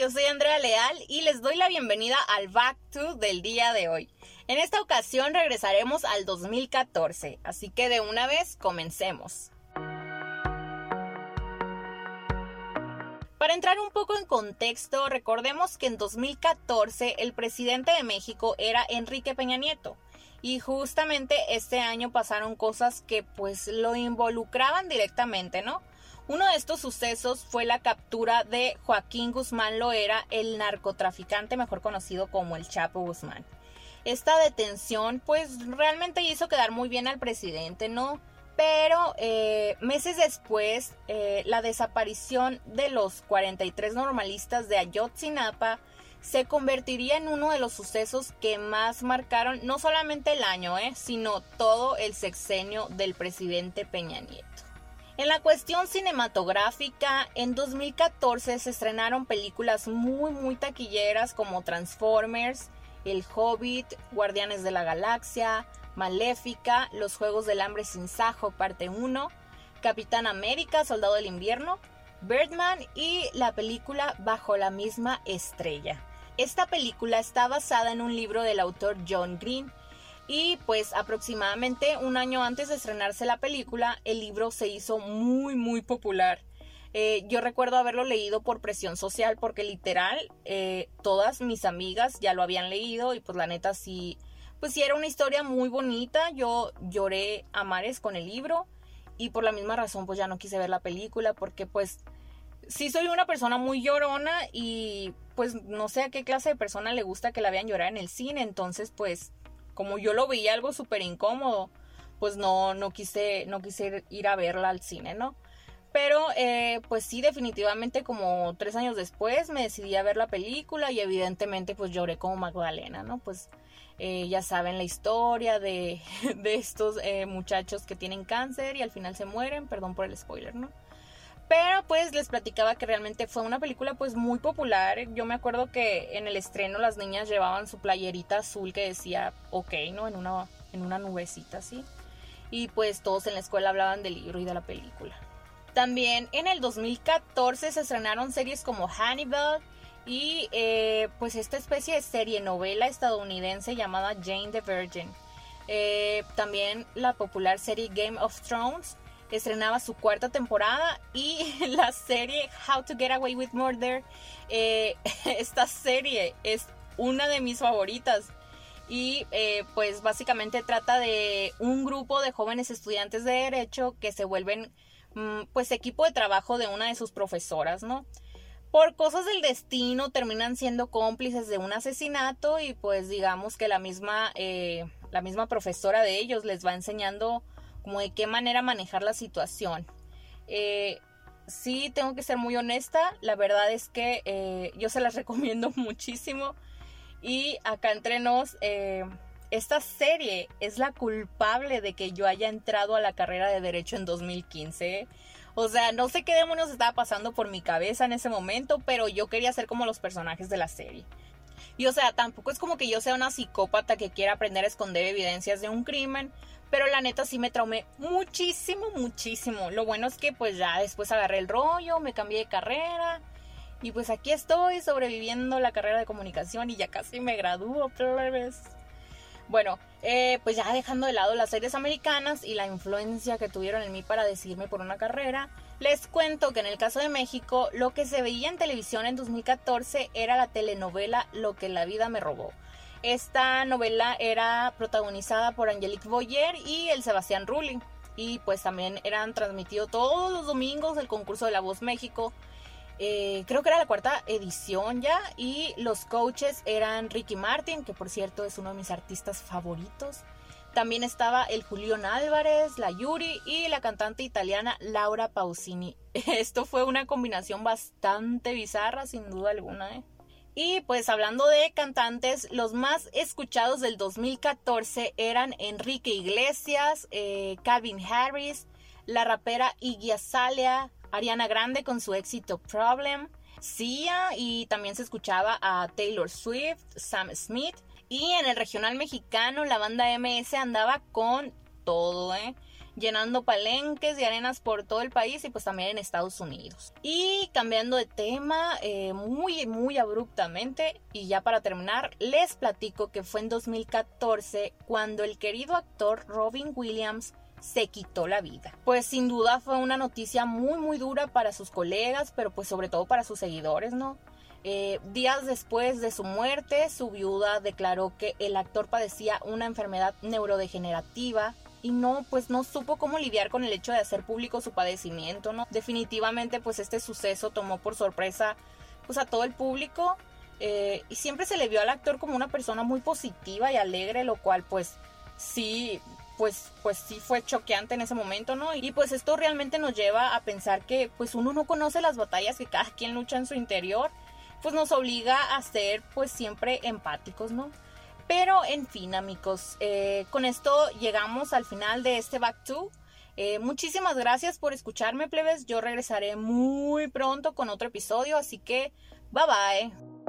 yo soy Andrea Leal y les doy la bienvenida al Back to del día de hoy. En esta ocasión regresaremos al 2014, así que de una vez comencemos. Para entrar un poco en contexto, recordemos que en 2014 el presidente de México era Enrique Peña Nieto y justamente este año pasaron cosas que pues lo involucraban directamente, ¿no? Uno de estos sucesos fue la captura de Joaquín Guzmán Loera, el narcotraficante mejor conocido como el Chapo Guzmán. Esta detención pues realmente hizo quedar muy bien al presidente, ¿no? Pero eh, meses después, eh, la desaparición de los 43 normalistas de Ayotzinapa se convertiría en uno de los sucesos que más marcaron no solamente el año, eh, sino todo el sexenio del presidente Peña Nieto. En la cuestión cinematográfica, en 2014 se estrenaron películas muy muy taquilleras como Transformers, El Hobbit, Guardianes de la Galaxia, Maléfica, Los Juegos del Hambre sin Sajo, parte 1, Capitán América, Soldado del Invierno, Birdman y la película Bajo la misma estrella. Esta película está basada en un libro del autor John Green y pues aproximadamente un año antes de estrenarse la película, el libro se hizo muy, muy popular. Eh, yo recuerdo haberlo leído por presión social porque literal eh, todas mis amigas ya lo habían leído y pues la neta sí, pues sí era una historia muy bonita. Yo lloré a mares con el libro y por la misma razón pues ya no quise ver la película porque pues sí soy una persona muy llorona y pues no sé a qué clase de persona le gusta que la vean llorar en el cine, entonces pues como yo lo veía algo súper incómodo, pues no, no quise, no quise ir a verla al cine, ¿no? Pero eh, pues sí, definitivamente como tres años después me decidí a ver la película y evidentemente pues lloré como Magdalena, ¿no? Pues eh, ya saben la historia de, de estos eh, muchachos que tienen cáncer y al final se mueren, perdón por el spoiler, ¿no? Pero pues les platicaba que realmente fue una película pues muy popular. Yo me acuerdo que en el estreno las niñas llevaban su playerita azul que decía ok, ¿no? En una, en una nubecita así. Y pues todos en la escuela hablaban del libro y de la película. También en el 2014 se estrenaron series como Hannibal y eh, pues esta especie de serie novela estadounidense llamada Jane the Virgin. Eh, también la popular serie Game of Thrones estrenaba su cuarta temporada y la serie How to Get Away with Murder. Eh, esta serie es una de mis favoritas y eh, pues básicamente trata de un grupo de jóvenes estudiantes de derecho que se vuelven mm, pues equipo de trabajo de una de sus profesoras, ¿no? Por cosas del destino terminan siendo cómplices de un asesinato y pues digamos que la misma, eh, la misma profesora de ellos les va enseñando como de qué manera manejar la situación. Eh, sí, tengo que ser muy honesta, la verdad es que eh, yo se las recomiendo muchísimo y acá entre nos, eh, esta serie es la culpable de que yo haya entrado a la carrera de derecho en 2015. O sea, no sé qué demonios estaba pasando por mi cabeza en ese momento, pero yo quería ser como los personajes de la serie. Y o sea, tampoco es como que yo sea una psicópata que quiera aprender a esconder evidencias de un crimen, pero la neta sí me traumé muchísimo, muchísimo. Lo bueno es que pues ya después agarré el rollo, me cambié de carrera. Y pues aquí estoy sobreviviendo la carrera de comunicación y ya casi me gradúo otra vez. Bueno, eh, pues ya dejando de lado las series americanas y la influencia que tuvieron en mí para decidirme por una carrera, les cuento que en el caso de México lo que se veía en televisión en 2014 era la telenovela Lo que la vida me robó esta novela era protagonizada por Angelique Boyer y el Sebastián Rulli. Y pues también eran transmitidos todos los domingos el concurso de La Voz México. Eh, creo que era la cuarta edición ya. Y los coaches eran Ricky Martin, que por cierto es uno de mis artistas favoritos. También estaba el Julián Álvarez, la Yuri y la cantante italiana Laura Pausini. Esto fue una combinación bastante bizarra, sin duda alguna. ¿eh? Y pues hablando de cantantes, los más escuchados del 2014 eran Enrique Iglesias, eh, Calvin Harris, la rapera Iggy Azalea, Ariana Grande con su éxito Problem, Sia y también se escuchaba a Taylor Swift, Sam Smith. Y en el regional mexicano la banda MS andaba con todo, ¿eh? llenando palenques y arenas por todo el país y pues también en Estados Unidos. Y cambiando de tema eh, muy, muy abruptamente y ya para terminar, les platico que fue en 2014 cuando el querido actor Robin Williams se quitó la vida. Pues sin duda fue una noticia muy muy dura para sus colegas, pero pues sobre todo para sus seguidores, ¿no? Eh, días después de su muerte, su viuda declaró que el actor padecía una enfermedad neurodegenerativa y no, pues no supo cómo lidiar con el hecho de hacer público su padecimiento, ¿no? Definitivamente, pues este suceso tomó por sorpresa, pues a todo el público eh, y siempre se le vio al actor como una persona muy positiva y alegre, lo cual, pues sí, pues, pues sí fue choqueante en ese momento, ¿no? Y pues esto realmente nos lleva a pensar que, pues uno no conoce las batallas que cada quien lucha en su interior pues nos obliga a ser pues siempre empáticos, ¿no? Pero en fin, amigos, eh, con esto llegamos al final de este Back to. Eh, muchísimas gracias por escucharme, plebes. Yo regresaré muy pronto con otro episodio, así que bye bye.